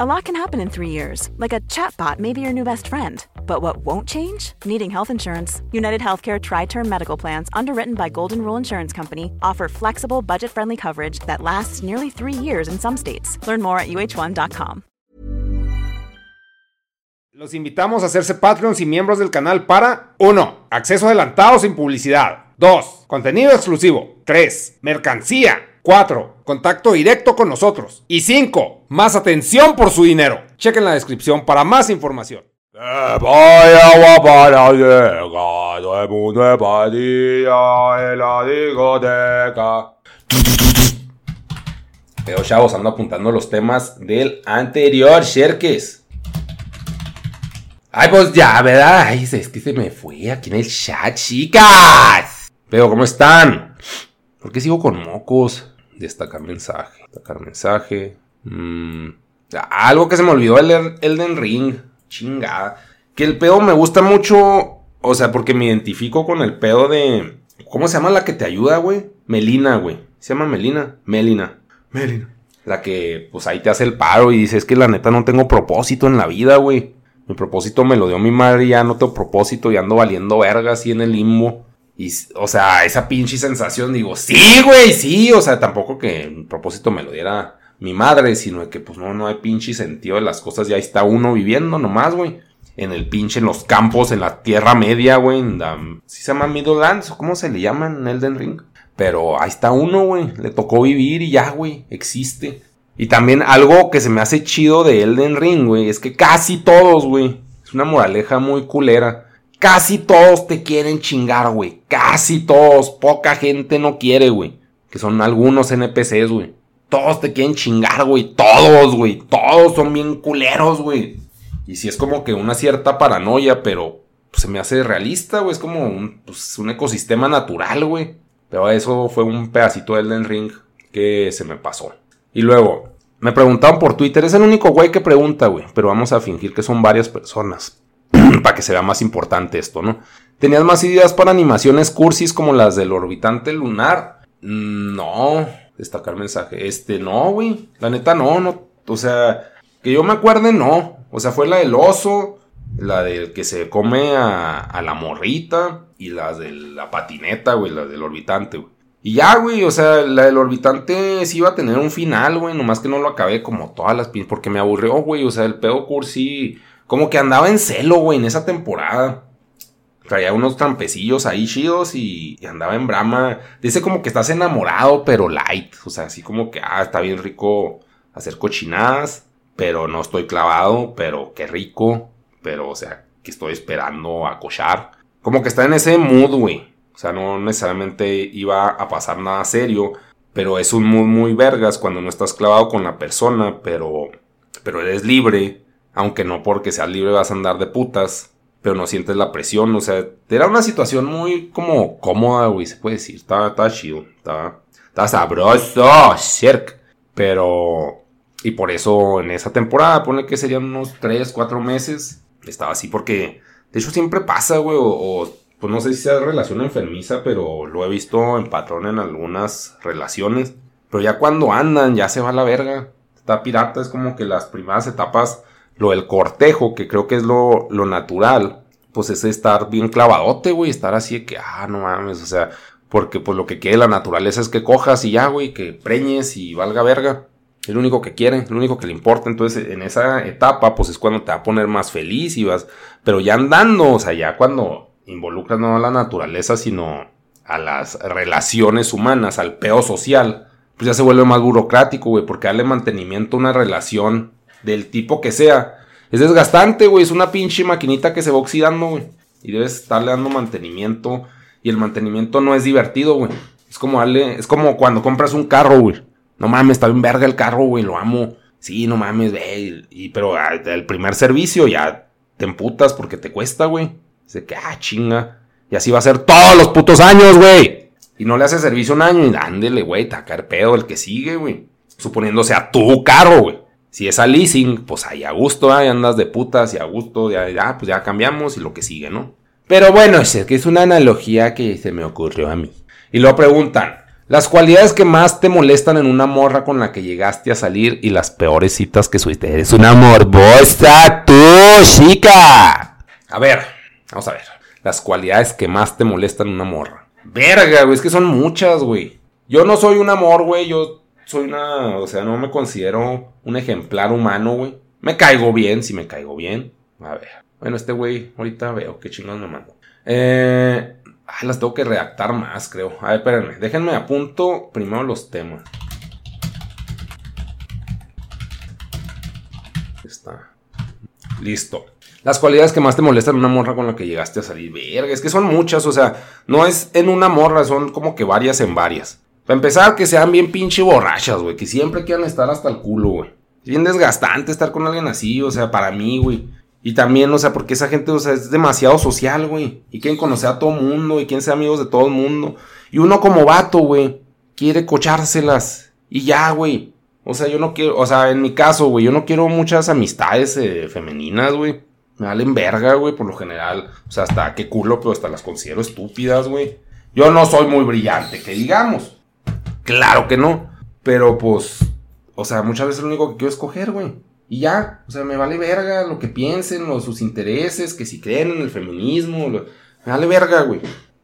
A lot can happen in three years, like a chatbot may be your new best friend. But what won't change? Needing health insurance. United Healthcare Tri Term Medical Plans, underwritten by Golden Rule Insurance Company, offer flexible, budget friendly coverage that lasts nearly three years in some states. Learn more at uh1.com. Los invitamos a hacerse Patreons y miembros del canal para 1. Acceso adelantado sin publicidad. 2. Contenido exclusivo. 3. Mercancía. 4. Contacto directo con nosotros. Y 5. Más atención por su dinero. Chequen la descripción para más información. Vaya guapa la llega, todo el mundo es patilla en la discoteca. Pero chavos, ando apuntando los temas del anterior, Sherkes. Ay, pues ya, ¿verdad? Ay, es que se me fue aquí en el chat, chicas. Pero, ¿cómo están? ¿Por qué sigo con mocos? Destacar mensaje. Destacar mensaje. Mm, algo que se me olvidó el Elden Ring. Chingada. Que el pedo me gusta mucho. O sea, porque me identifico con el pedo de. ¿Cómo se llama la que te ayuda, güey? Melina, güey. ¿Se llama Melina? Melina. Melina. La que, pues ahí te hace el paro y dices que la neta no tengo propósito en la vida, güey. Mi propósito me lo dio mi madre y ya no tengo propósito y ando valiendo verga así en el limbo. Y, o sea, esa pinche sensación, digo, sí, güey, sí. O sea, tampoco que mi propósito me lo diera mi madre, sino que pues no, no hay pinche sentido de las cosas. Ya está uno viviendo nomás, güey. En el pinche, en los campos, en la Tierra Media, güey. ¿Sí se llama Middlelands cómo se le llama en Elden Ring? Pero ahí está uno, güey. Le tocó vivir y ya, güey. Existe. Y también algo que se me hace chido de Elden Ring, güey. Es que casi todos, güey. Es una moraleja muy culera. Casi todos te quieren chingar, güey. Casi todos. Poca gente no quiere, güey. Que son algunos NPCs, güey. Todos te quieren chingar, güey. Todos, güey. Todos son bien culeros, güey. Y si es como que una cierta paranoia, pero pues, se me hace realista, güey. Es como un, pues, un ecosistema natural, güey. Pero eso fue un pedacito del Elden Ring que se me pasó. Y luego, me preguntaban por Twitter. Es el único güey que pregunta, güey. Pero vamos a fingir que son varias personas. para que se vea más importante esto, ¿no? ¿Tenías más ideas para animaciones cursis como las del orbitante lunar? No destacar mensaje. Este, no, güey. La neta, no, no. O sea, que yo me acuerde, no. O sea, fue la del oso, la del que se come a, la morrita y la de la patineta, güey, la del orbitante, güey. Y ya, güey, o sea, la del orbitante sí iba a tener un final, güey, nomás que no lo acabé como todas las porque me aburrió, güey, o sea, el pedo cursi, como que andaba en celo, güey, en esa temporada traía unos trampecillos ahí chidos y, andaba en brama. Dice como que estás enamorado, pero light. O sea, así como que, ah, está bien rico hacer cochinadas, pero no estoy clavado, pero qué rico. Pero, o sea, que estoy esperando a cochar. Como que está en ese mood, güey. O sea, no necesariamente iba a pasar nada serio, pero es un mood muy vergas cuando no estás clavado con la persona, pero, pero eres libre. Aunque no porque seas libre vas a andar de putas pero no sientes la presión, o sea, era una situación muy como cómoda, güey, se puede decir, estaba, chido, estaba, estaba sabroso, cerc, pero, y por eso en esa temporada, pone que serían unos 3, 4 meses, estaba así porque, de hecho siempre pasa, güey, o, pues no sé si sea relación enfermiza, pero lo he visto en patrón en algunas relaciones, pero ya cuando andan, ya se va la verga, está pirata, es como que las primeras etapas lo del cortejo, que creo que es lo, lo natural, pues es estar bien clavadote, güey, estar así de que, ah, no mames, o sea, porque pues lo que quiere la naturaleza es que cojas y ya, güey, que preñes y valga verga. Es lo único que quiere, lo único que le importa. Entonces, en esa etapa, pues es cuando te va a poner más feliz y vas. Pero ya andando, o sea, ya cuando involucras no a la naturaleza, sino a las relaciones humanas, al peo social, pues ya se vuelve más burocrático, güey, porque darle mantenimiento a una relación del tipo que sea. Es desgastante, güey, es una pinche maquinita que se va oxidando, güey. Y debes estarle dando mantenimiento. Y el mantenimiento no es divertido, güey. Es como darle, es como cuando compras un carro, güey. No mames, está bien verga el carro, güey, lo amo. Sí, no mames, ve. Y, pero ah, el primer servicio ya te emputas porque te cuesta, güey. Dice que, ah, chinga. Y así va a ser todos los putos años, güey. Y no le hace servicio un año y ándele, güey, tacar pedo el que sigue, güey. Suponiéndose a tu carro, güey. Si es a leasing, pues ahí a gusto, ahí andas de putas y a gusto, ya, ya, pues ya cambiamos y lo que sigue, ¿no? Pero bueno, es que es una analogía que se me ocurrió a mí. Y lo preguntan, las cualidades que más te molestan en una morra con la que llegaste a salir y las peores citas que subiste. Eres una morbosa, tú, chica. A ver, vamos a ver. Las cualidades que más te molestan en una morra. Verga, güey, es que son muchas, güey. Yo no soy un amor, güey. Yo soy una. O sea, no me considero un ejemplar humano, güey. Me caigo bien, si me caigo bien. A ver. Bueno, este güey, ahorita veo qué chingón me mando. Eh. Ay, las tengo que redactar más, creo. A ver, espérenme. Déjenme a punto primero los temas. Está. Listo. Las cualidades que más te molestan en una morra con la que llegaste a salir. Verga, es que son muchas, o sea, no es en una morra, son como que varias en varias. Para empezar, que sean bien pinche borrachas, güey. Que siempre quieran estar hasta el culo, güey. Es bien desgastante estar con alguien así, o sea, para mí, güey. Y también, o sea, porque esa gente, o sea, es demasiado social, güey. Y quieren conocer a todo mundo y quieren ser amigos de todo el mundo. Y uno como vato, güey, quiere cochárselas. Y ya, güey. O sea, yo no quiero, o sea, en mi caso, güey, yo no quiero muchas amistades eh, femeninas, güey. Me valen verga, güey, por lo general. O sea, hasta qué culo, pero hasta las considero estúpidas, güey. Yo no soy muy brillante, que digamos. Claro que no. Pero pues, o sea, muchas veces lo único que quiero es coger, güey. Y ya, o sea, me vale verga lo que piensen, los, sus intereses, que si creen en el feminismo, me vale verga, güey.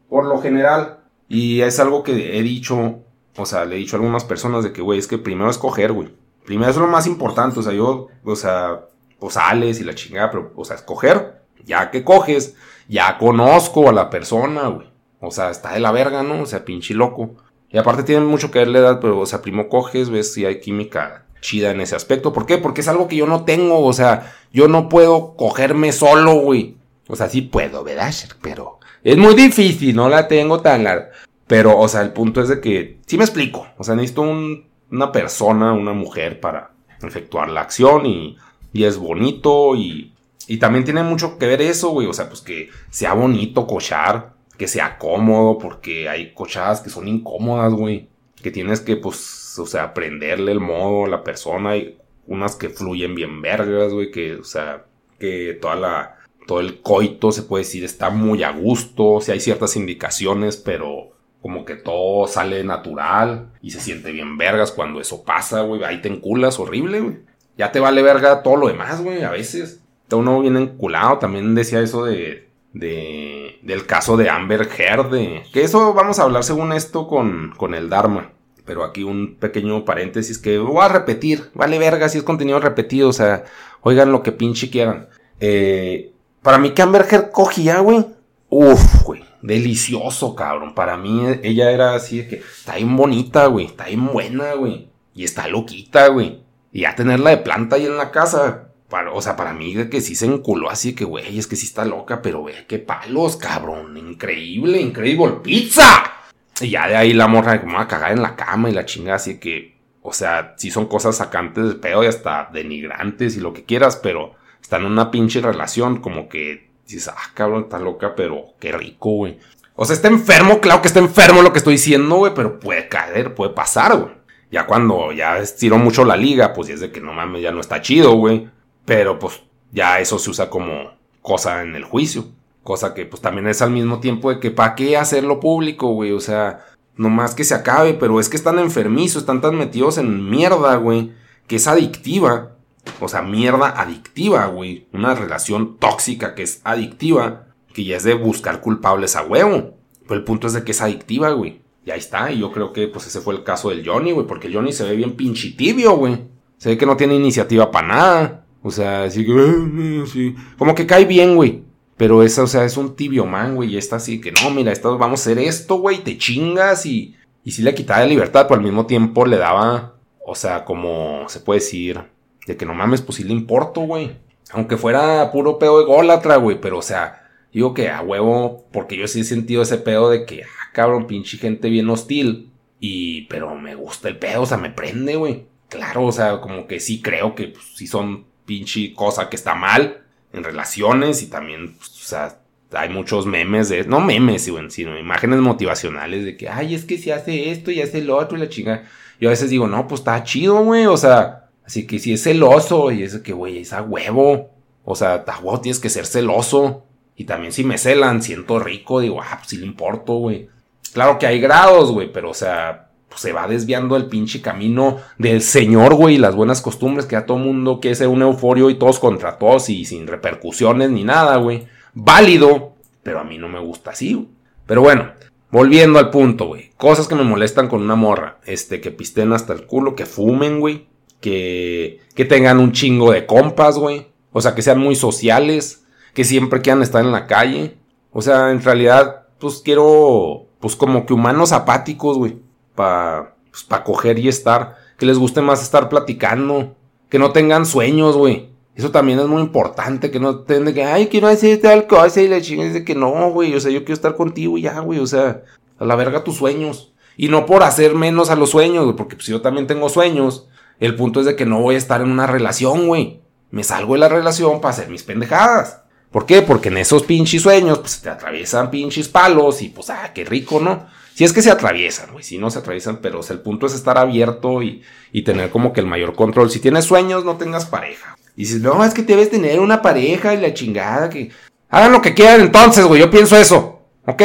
Por lo general. Y es algo que he dicho, o sea, le he dicho a algunas personas de que, güey, es que primero escoger, güey. Primero es lo más importante, o sea, yo, o sea, pues sales y la chingada, pero, o sea, escoger, ya que coges, ya conozco a la persona, güey. O sea, está de la verga, ¿no? O sea, pinche loco. Y aparte tiene mucho que ver la edad, pero, o sea, primero coges, ves si hay química chida en ese aspecto. ¿Por qué? Porque es algo que yo no tengo, o sea, yo no puedo cogerme solo, güey. O sea, sí puedo, ¿verdad? Pero es muy difícil, no la tengo tan larga. Pero, o sea, el punto es de que, sí me explico, o sea, necesito una persona, una mujer para efectuar la acción y, y es bonito y, y también tiene mucho que ver eso, güey, o sea, pues que sea bonito cochar, que sea cómodo, porque hay cochadas que son incómodas, güey, que tienes que, pues, o sea, aprenderle el modo la persona. y unas que fluyen bien vergas, güey, que, o sea, que toda la, todo el coito se puede decir está muy a gusto. O sea, hay ciertas indicaciones, pero como que todo sale natural y se siente bien vergas cuando eso pasa, güey. Ahí te enculas horrible, güey. Ya te vale verga todo lo demás, güey, a veces. Uno bien enculado. También decía eso de, de, del caso de Amber Heard. Que eso vamos a hablar según esto con, con el Dharma. Pero aquí un pequeño paréntesis que voy a repetir. Vale verga si es contenido repetido. O sea, oigan lo que pinche quieran. Eh, para mí que Amber Heard cogía, güey. Uf, güey. Delicioso, cabrón. Para mí ella era así de que está bien bonita, güey. Está bien buena, güey. Y está loquita, güey. Y ya tenerla de planta ahí en la casa. Para, o sea, para mí que sí se enculó así que, güey, es que sí está loca, pero ve qué palos, cabrón. Increíble, increíble pizza. Y ya de ahí la morra va a cagar en la cama y la chingada, así que, o sea, sí son cosas sacantes de pedo y hasta denigrantes y lo que quieras, pero están en una pinche relación como que dices, ah, cabrón, está loca, pero qué rico, güey. O sea, está enfermo, claro que está enfermo lo que estoy diciendo, güey, pero puede caer, puede pasar, güey. Ya cuando ya estiró mucho la liga, pues es de que no mames, ya no está chido, güey. Pero pues ya eso se usa como cosa en el juicio. Cosa que pues también es al mismo tiempo de que para qué hacerlo público, güey. O sea, nomás que se acabe, pero es que están enfermizos, están tan metidos en mierda, güey, que es adictiva. O sea, mierda adictiva, güey. Una relación tóxica que es adictiva, que ya es de buscar culpables a huevo. Pero el punto es de que es adictiva, güey. Y ahí está, y yo creo que pues ese fue el caso del Johnny, güey, porque Johnny se ve bien pinche tibio, güey. Se ve que no tiene iniciativa para nada. O sea, así que, "Ah, sí. Como que cae bien, güey. Pero esa, o sea, es un tibio man, güey. Y está así que, no, mira, esto, vamos a hacer esto, güey. Te chingas y, y sí le quitaba la libertad, pero al mismo tiempo le daba, o sea, como se puede decir, de que no mames, pues sí le importo, güey. Aunque fuera puro pedo de gólatra, güey. Pero, o sea, digo que a huevo, porque yo sí he sentido ese pedo de que, ah, cabrón, pinche gente bien hostil. Y, pero me gusta el pedo, o sea, me prende, güey. Claro, o sea, como que sí creo que pues, sí son pinche cosa que está mal en relaciones y también, pues, o sea, hay muchos memes de, no memes, sino imágenes motivacionales de que, ay, es que si hace esto y hace lo otro y la chinga. Yo a veces digo, no, pues está chido, güey, o sea, así que si es celoso y es que, güey, es a huevo. O sea, a huevo tienes que ser celoso. Y también si me celan, siento rico, digo, ah, pues sí le importo, güey. Claro que hay grados, güey, pero o sea, pues se va desviando el pinche camino del señor, güey, y las buenas costumbres que a todo mundo quiere ser un euforio y todos contra todos y sin repercusiones ni nada, güey. Válido, pero a mí no me gusta así, güey. Pero bueno, volviendo al punto, güey. Cosas que me molestan con una morra. Este, que pisten hasta el culo, que fumen, güey. Que, que tengan un chingo de compas, güey. O sea, que sean muy sociales. Que siempre quieran estar en la calle. O sea, en realidad, pues quiero, pues como que humanos apáticos, güey. Para pues, pa coger y estar. Que les guste más estar platicando. Que no tengan sueños, güey. Eso también es muy importante. Que no tengan que, ay, quiero hacer tal cosa. Y la chingada de que no, güey. O sea, yo quiero estar contigo ya, güey. O sea, a la verga tus sueños. Y no por hacer menos a los sueños. Porque pues yo también tengo sueños. El punto es de que no voy a estar en una relación, güey. Me salgo de la relación para hacer mis pendejadas. ¿Por qué? Porque en esos pinches sueños, pues te atraviesan pinches palos y pues, ah, qué rico, ¿no? Si es que se atraviesan, güey, si no se atraviesan, pero o sea, el punto es estar abierto y, y, tener como que el mayor control. Si tienes sueños, no tengas pareja. Y dices, no, es que debes tener una pareja y la chingada, que hagan lo que quieran entonces, güey, yo pienso eso, ¿ok?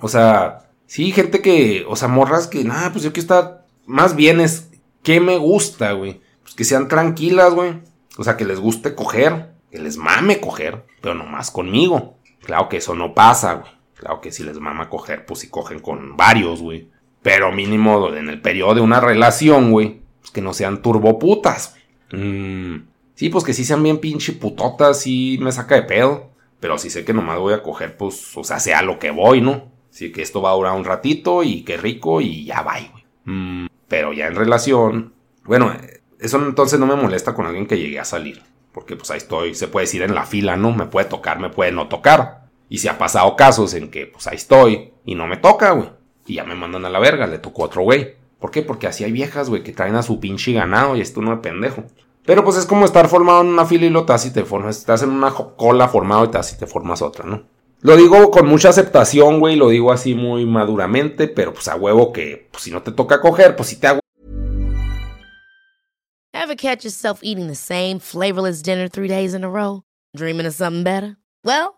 O sea, sí, gente que, o sea, morras que, nada, pues yo quiero estar, más bien es, ¿qué me gusta, güey? Pues que sean tranquilas, güey. O sea, que les guste coger, que les mame coger, pero nomás conmigo. Claro que eso no pasa, güey. Claro que si les mama coger, pues si cogen con varios, güey. Pero mínimo en el periodo de una relación, güey. Pues que no sean turboputas, güey. Mm, sí, pues que sí sean bien pinche putotas, sí me saca de pedo. Pero si sé que nomás voy a coger, pues, o sea, sea lo que voy, ¿no? Así que esto va a durar un ratito y qué rico y ya va, güey. Mm, pero ya en relación, bueno, eso entonces no me molesta con alguien que llegue a salir. Porque pues ahí estoy, se puede decir en la fila, ¿no? Me puede tocar, me puede no tocar. Y si ha pasado casos en que pues ahí estoy y no me toca, güey. Y ya me mandan a la verga, le tocó otro güey. ¿Por qué? Porque así hay viejas, güey, que traen a su pinche ganado y esto no es pendejo. Pero pues es como estar formado en una fila y te y te formas. Estás en una cola formado y te y te formas otra, ¿no? Lo digo con mucha aceptación, güey, lo digo así muy maduramente, pero pues a huevo que pues, si no te toca coger, pues si te hago. Ever catch yourself eating the same flavorless dinner three days in a row? Dreaming of something better? Well,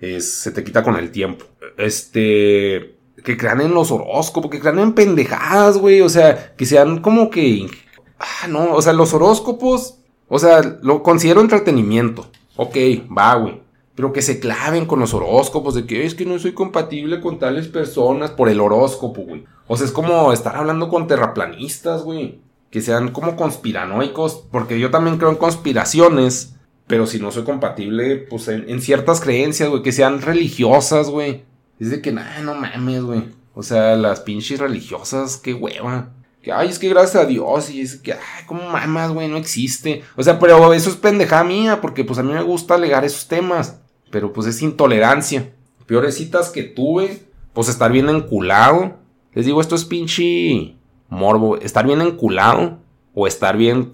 es, se te quita con el tiempo. Este. Que crean en los horóscopos, que crean en pendejadas, güey. O sea, que sean como que. Ah, no, o sea, los horóscopos. O sea, lo considero entretenimiento. Ok, va, güey. Pero que se claven con los horóscopos, de que es que no soy compatible con tales personas por el horóscopo, güey. O sea, es como estar hablando con terraplanistas, güey. Que sean como conspiranoicos, porque yo también creo en conspiraciones. Pero si no soy compatible, pues en, ciertas creencias, güey, que sean religiosas, güey. Es de que, nah, no mames, güey. O sea, las pinches religiosas, qué hueva. Que, ay, es que gracias a Dios, y es que, ay, como mamas, güey, no existe. O sea, pero eso es pendejada mía, porque pues a mí me gusta alegar esos temas. Pero pues es intolerancia. Peores citas que tuve, pues estar bien enculado. Les digo, esto es pinche morbo. Estar bien enculado o estar bien,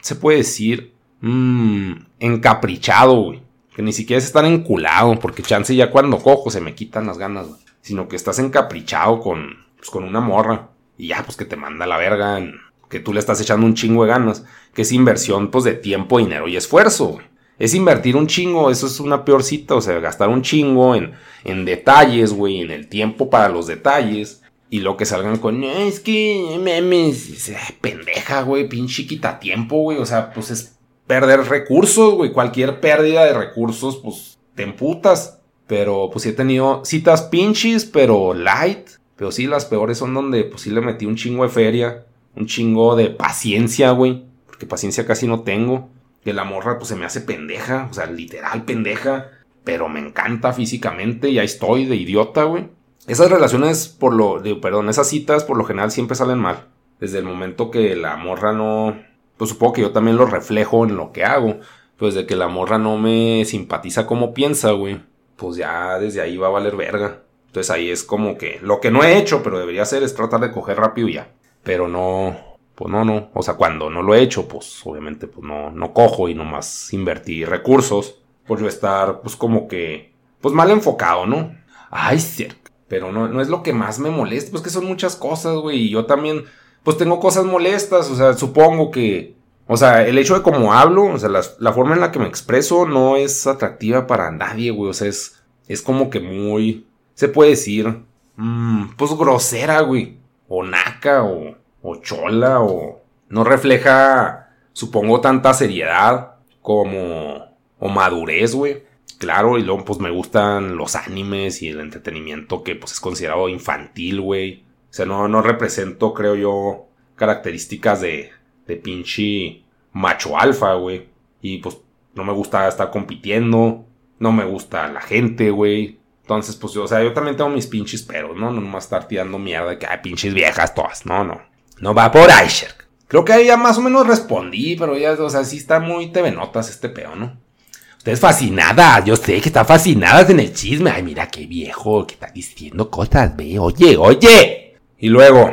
se puede decir, mmm, encaprichado, güey. Que ni siquiera es estar enculado, porque chance ya cuando cojo se me quitan las ganas, güey. Sino que estás encaprichado con, pues, con una morra. Y ya, pues que te manda la verga, que tú le estás echando un chingo de ganas. Que es inversión, pues, de tiempo, dinero y esfuerzo, güey. Es invertir un chingo, eso es una peor cita, o sea, gastar un chingo en, en detalles, güey, en el tiempo para los detalles. Y lo que salgan con, es que memes, pendeja, güey, pinche quita tiempo, güey. O sea, pues es perder recursos, güey. Cualquier pérdida de recursos, pues te emputas. Pero pues sí he tenido citas pinches, pero light. Pero sí, las peores son donde pues sí le metí un chingo de feria. Un chingo de paciencia, güey. Porque paciencia casi no tengo. Que la morra pues se me hace pendeja. O sea, literal pendeja. Pero me encanta físicamente. Y ahí estoy de idiota, güey. Esas relaciones, por lo, perdón, esas citas por lo general siempre salen mal. Desde el momento que la morra no, pues supongo que yo también lo reflejo en lo que hago. Pues de que la morra no me simpatiza como piensa, güey. Pues ya desde ahí va a valer verga. Entonces ahí es como que lo que no he hecho, pero debería hacer es tratar de coger rápido y ya. Pero no, pues no, no. O sea, cuando no lo he hecho, pues obviamente pues no, no cojo y nomás invertí recursos. Por yo estar, pues como que, pues mal enfocado, ¿no? Ay, cierto. Pero no, no es lo que más me molesta, pues que son muchas cosas, güey. Y yo también, pues tengo cosas molestas, o sea, supongo que... O sea, el hecho de cómo hablo, o sea, la, forma en la que me expreso no es atractiva para nadie, güey. O sea, es, es como que muy... Se puede decir... Mmm, pues grosera, güey. O naca, o, o chola, o... No refleja, supongo, tanta seriedad como... O madurez, güey. Claro, y luego pues me gustan los animes y el entretenimiento que pues es considerado infantil, güey. O sea, no, no represento, creo yo, características de, de pinche macho alfa, güey. Y pues no me gusta estar compitiendo, no me gusta la gente, güey. Entonces, pues, o sea, yo también tengo mis pinches peros, ¿no? No nomás estar tirando mierda de que hay pinches viejas todas. No, no. No va por ahí, Creo que ahí ya más o menos respondí, pero ya, o sea, sí está muy TV Notas este peo, ¿no? Usted es fascinada, yo sé que está fascinada en el chisme. Ay, mira qué viejo, que está diciendo cosas, ve, oye, oye. Y luego,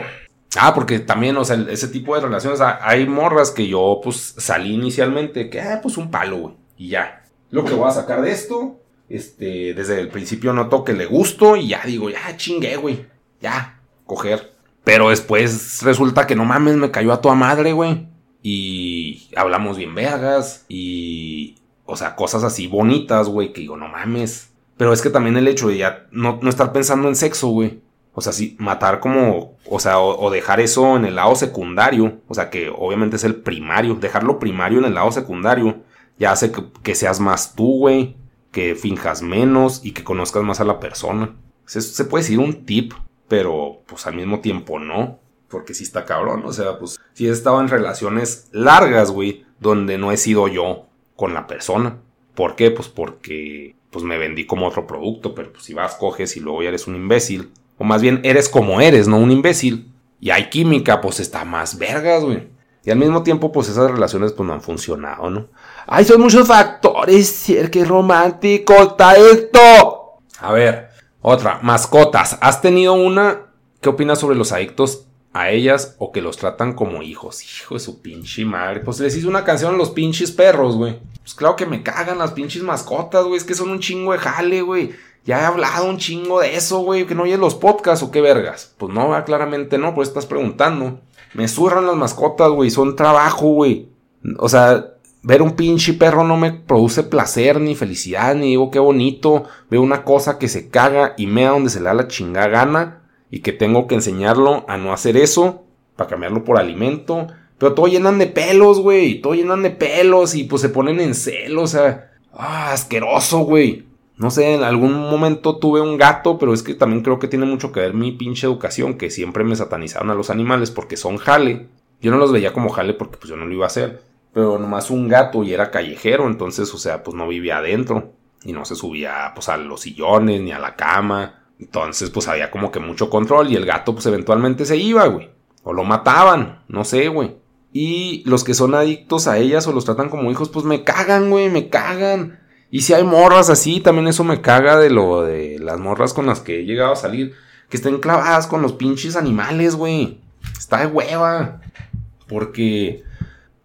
ah, porque también, o sea, ese tipo de relaciones, hay morras que yo, pues, salí inicialmente, que, ah, pues un palo, güey, y ya. Lo que voy a sacar de esto, este, desde el principio noto que le gusto y ya digo, ya chingué, güey, ya, coger. Pero después resulta que no mames, me cayó a toda madre, güey. Y hablamos bien vergas. Y o sea, cosas así bonitas, güey, que digo, no mames. Pero es que también el hecho de ya no, no estar pensando en sexo, güey. O sea, sí, matar como, o sea, o, dejar eso en el lado secundario, o sea, que obviamente es el primario, dejarlo primario en el lado secundario, ya hace que, seas más tú, güey, que finjas menos y que conozcas más a la persona. Se, se puede decir un tip, pero pues al mismo tiempo no, porque sí está cabrón, o sea, pues sí he estado en relaciones largas, güey, donde no he sido yo, con la persona. ¿Por qué? Pues porque pues me vendí como otro producto, pero pues si vas, coges y luego ya eres un imbécil. O más bien eres como eres, no un imbécil. Y hay química, pues está más vergas, güey. Y al mismo tiempo, pues esas relaciones pues no han funcionado, ¿no? ¡Ay, son muchos factores! ¡Qué romántico está esto! A ver, otra, mascotas. ¿Has tenido una? ¿Qué opinas sobre los adictos a ellas o que los tratan como hijos. Hijo de su pinche madre. Pues les hice una canción a los pinches perros, güey. Pues claro que me cagan las pinches mascotas, güey. Es que son un chingo de jale, güey. Ya he hablado un chingo de eso, güey. Que no oyes los podcasts o qué vergas. Pues no, claramente no, pues estás preguntando. Me zurran las mascotas, güey. Son trabajo, güey. O sea, ver un pinche perro no me produce placer ni felicidad, ni digo qué bonito. Veo una cosa que se caga y mea donde se le da la chingada gana y que tengo que enseñarlo a no hacer eso para cambiarlo por alimento. Pero todo llenan de pelos, güey. Todo llenan de pelos y pues se ponen en celo, o sea. Ah, asqueroso, güey. No sé, en algún momento tuve un gato, pero es que también creo que tiene mucho que ver mi pinche educación, que siempre me satanizaron a los animales porque son jale. Yo no los veía como jale porque pues yo no lo iba a hacer. Pero nomás un gato y era callejero, entonces, o sea, pues no vivía adentro. Y no se subía pues a los sillones ni a la cama. Entonces, pues había como que mucho control y el gato, pues eventualmente se iba, güey. O lo mataban, no sé, güey. Y los que son adictos a ellas o los tratan como hijos, pues me cagan, güey, me cagan. Y si hay morras así, también eso me caga de lo de las morras con las que he llegado a salir. Que estén clavadas con los pinches animales, güey. Está de hueva. Porque,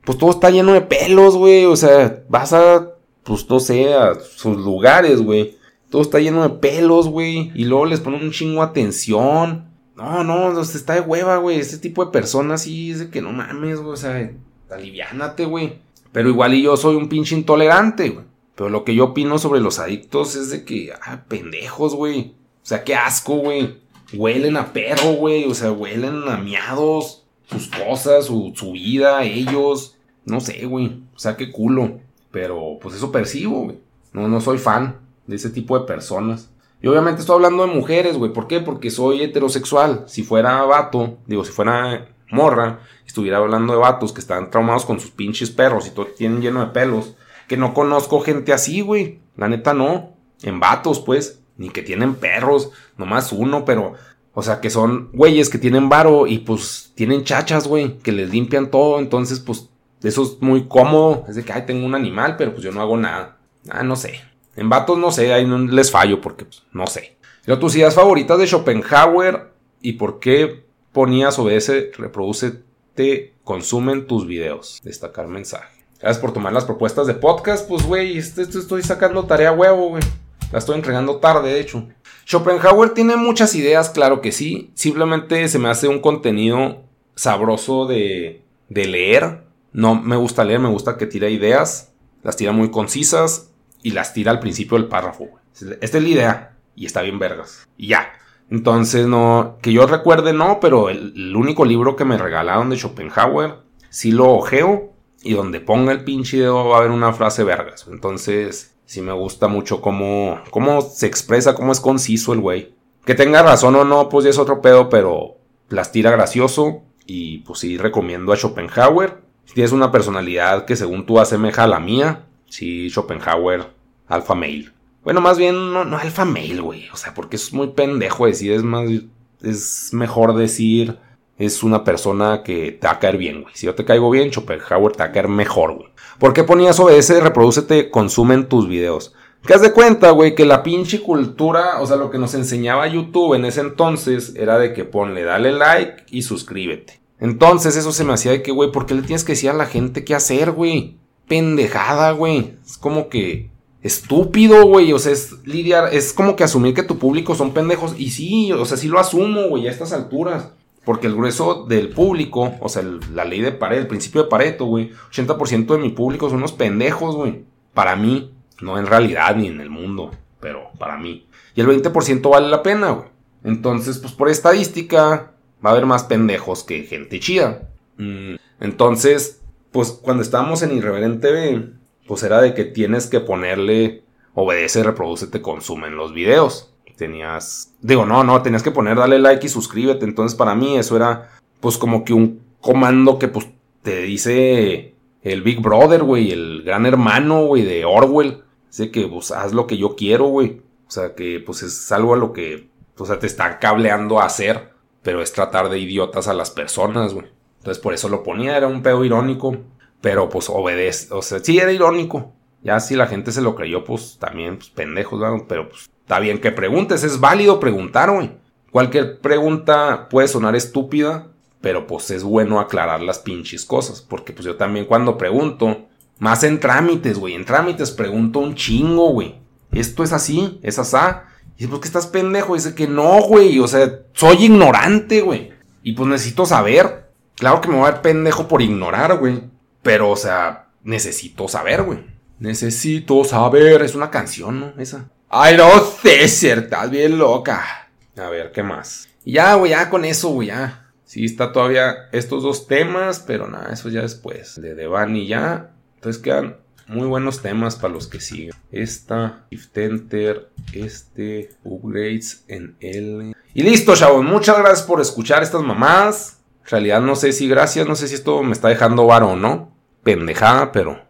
pues todo está lleno de pelos, güey. O sea, vas a, pues no sé, a sus lugares, güey. Todo está lleno de pelos, güey. Y luego les ponen un chingo atención. No, no, está de hueva, güey. Este tipo de personas sí es de que no mames, güey. O sea, aliviánate, güey. Pero igual y yo soy un pinche intolerante, güey. Pero lo que yo opino sobre los adictos es de que, ah, pendejos, güey. O sea, qué asco, güey. Huelen a perro, güey. O sea, huelen a miados. Sus cosas, su, su vida, ellos. No sé, güey. O sea, qué culo. Pero, pues eso percibo, güey. No, no soy fan de ese tipo de personas. Y obviamente estoy hablando de mujeres, güey. ¿Por qué? Porque soy heterosexual. Si fuera vato, digo, si fuera morra, estuviera hablando de vatos que están traumados con sus pinches perros y todo tienen lleno de pelos. Que no conozco gente así, güey. La neta no. En vatos, pues. Ni que tienen perros. Nomás uno, pero. O sea, que son güeyes que tienen varo y pues tienen chachas, güey. Que les limpian todo. Entonces, pues, eso es muy cómodo. Es de que, ay, tengo un animal, pero pues yo no hago nada. Ah, no sé. En vatos no sé, ahí no les fallo porque pues, no sé. Pero tus ideas favoritas de Schopenhauer y por qué ponías obedece, reproduce, te consumen tus videos. Destacar mensaje. Gracias por tomar las propuestas de podcast. Pues, güey, esto, estoy sacando tarea huevo, güey. La estoy entregando tarde, de hecho. Schopenhauer tiene muchas ideas, claro que sí. Simplemente se me hace un contenido sabroso de, leer. No me gusta leer, me gusta que tira ideas. Las tira muy concisas y las tira al principio del párrafo. Esta es la idea y está bien vergas. Y ya. Entonces, no, que yo recuerde, no, pero el, único libro que me regalaron de Schopenhauer, sí lo ojeo y donde ponga el pinche dedo va a haber una frase vergas. Entonces, sí me gusta mucho cómo, cómo se expresa, cómo es conciso el güey. Que tenga razón o no, pues ya es otro pedo, pero las tira gracioso y pues sí recomiendo a Schopenhauer. Si tienes una personalidad que según tú asemeja a la mía, Sí, Schopenhauer, alfa male. Bueno, más bien, no, no alfa male, güey. O sea, porque es muy pendejo decir, es más, es mejor decir, es una persona que te va a caer bien, güey. Si yo te caigo bien, Schopenhauer te va a caer mejor, güey. ¿Por qué ponías OBS, reproducete, consumen tus videos? ¿Qué has de cuenta, güey? Que la pinche cultura, o sea, lo que nos enseñaba YouTube en ese entonces era de que ponle, dale like y suscríbete. Entonces eso se me hacía de que, güey, ¿por qué le tienes que decir a la gente qué hacer, güey? pendejada, güey. Es como que estúpido, güey. O sea, es lidiar, es como que asumir que tu público son pendejos. Y sí, o sea, sí lo asumo, güey, a estas alturas. Porque el grueso del público, o sea, la ley de Pareto, el principio de Pareto, güey, 80% de mi público son unos pendejos, güey. Para mí, no en realidad ni en el mundo, pero para mí. Y el 20% vale la pena, güey. Entonces, pues por estadística, va a haber más pendejos que gente chida. Mm, entonces, pues cuando estábamos en Irreverente B, pues era de que tienes que ponerle obedece, reproduce, te consumen los videos. Tenías, digo, no, no, tenías que poner dale like y suscríbete. Entonces para mí eso era pues como que un comando que pues te dice el Big Brother, güey, el gran hermano, güey, de Orwell. Dice que pues haz lo que yo quiero, güey. O sea que pues es algo a lo que, o sea, te está cableando a hacer. Pero es tratar de idiotas a las personas, güey. Entonces por eso lo ponía, era un pedo irónico. Pero pues obedece, o sea, sí era irónico. Ya si la gente se lo creyó, pues también, pues pendejos, pero pues está bien que preguntes, es válido preguntar, güey. Cualquier pregunta puede sonar estúpida, pero pues es bueno aclarar las pinches cosas. Porque pues yo también cuando pregunto, más en trámites, güey, en trámites pregunto un chingo, güey. Esto es así, es asá. Y es porque estás pendejo, dice que no, güey, o sea, soy ignorante, güey. Y pues necesito saber. Claro que me voy a ver pendejo por ignorar, güey. Pero, o sea, necesito saber, güey. Necesito saber. Es una canción, ¿no? Esa. Ay, no sé, estás bien loca. A ver, ¿qué más? Y ya, güey, ya con eso, güey, ya. Sí, está todavía estos dos temas, pero nada, eso ya después. De Devani ya. Entonces quedan muy buenos temas para los que siguen. Esta, Shift Enter, este, Upgrades en L. Y listo, chavos. Muchas gracias por escuchar estas mamás. En realidad no sé si gracias, no sé si esto me está dejando varo o no. Pendejada, pero...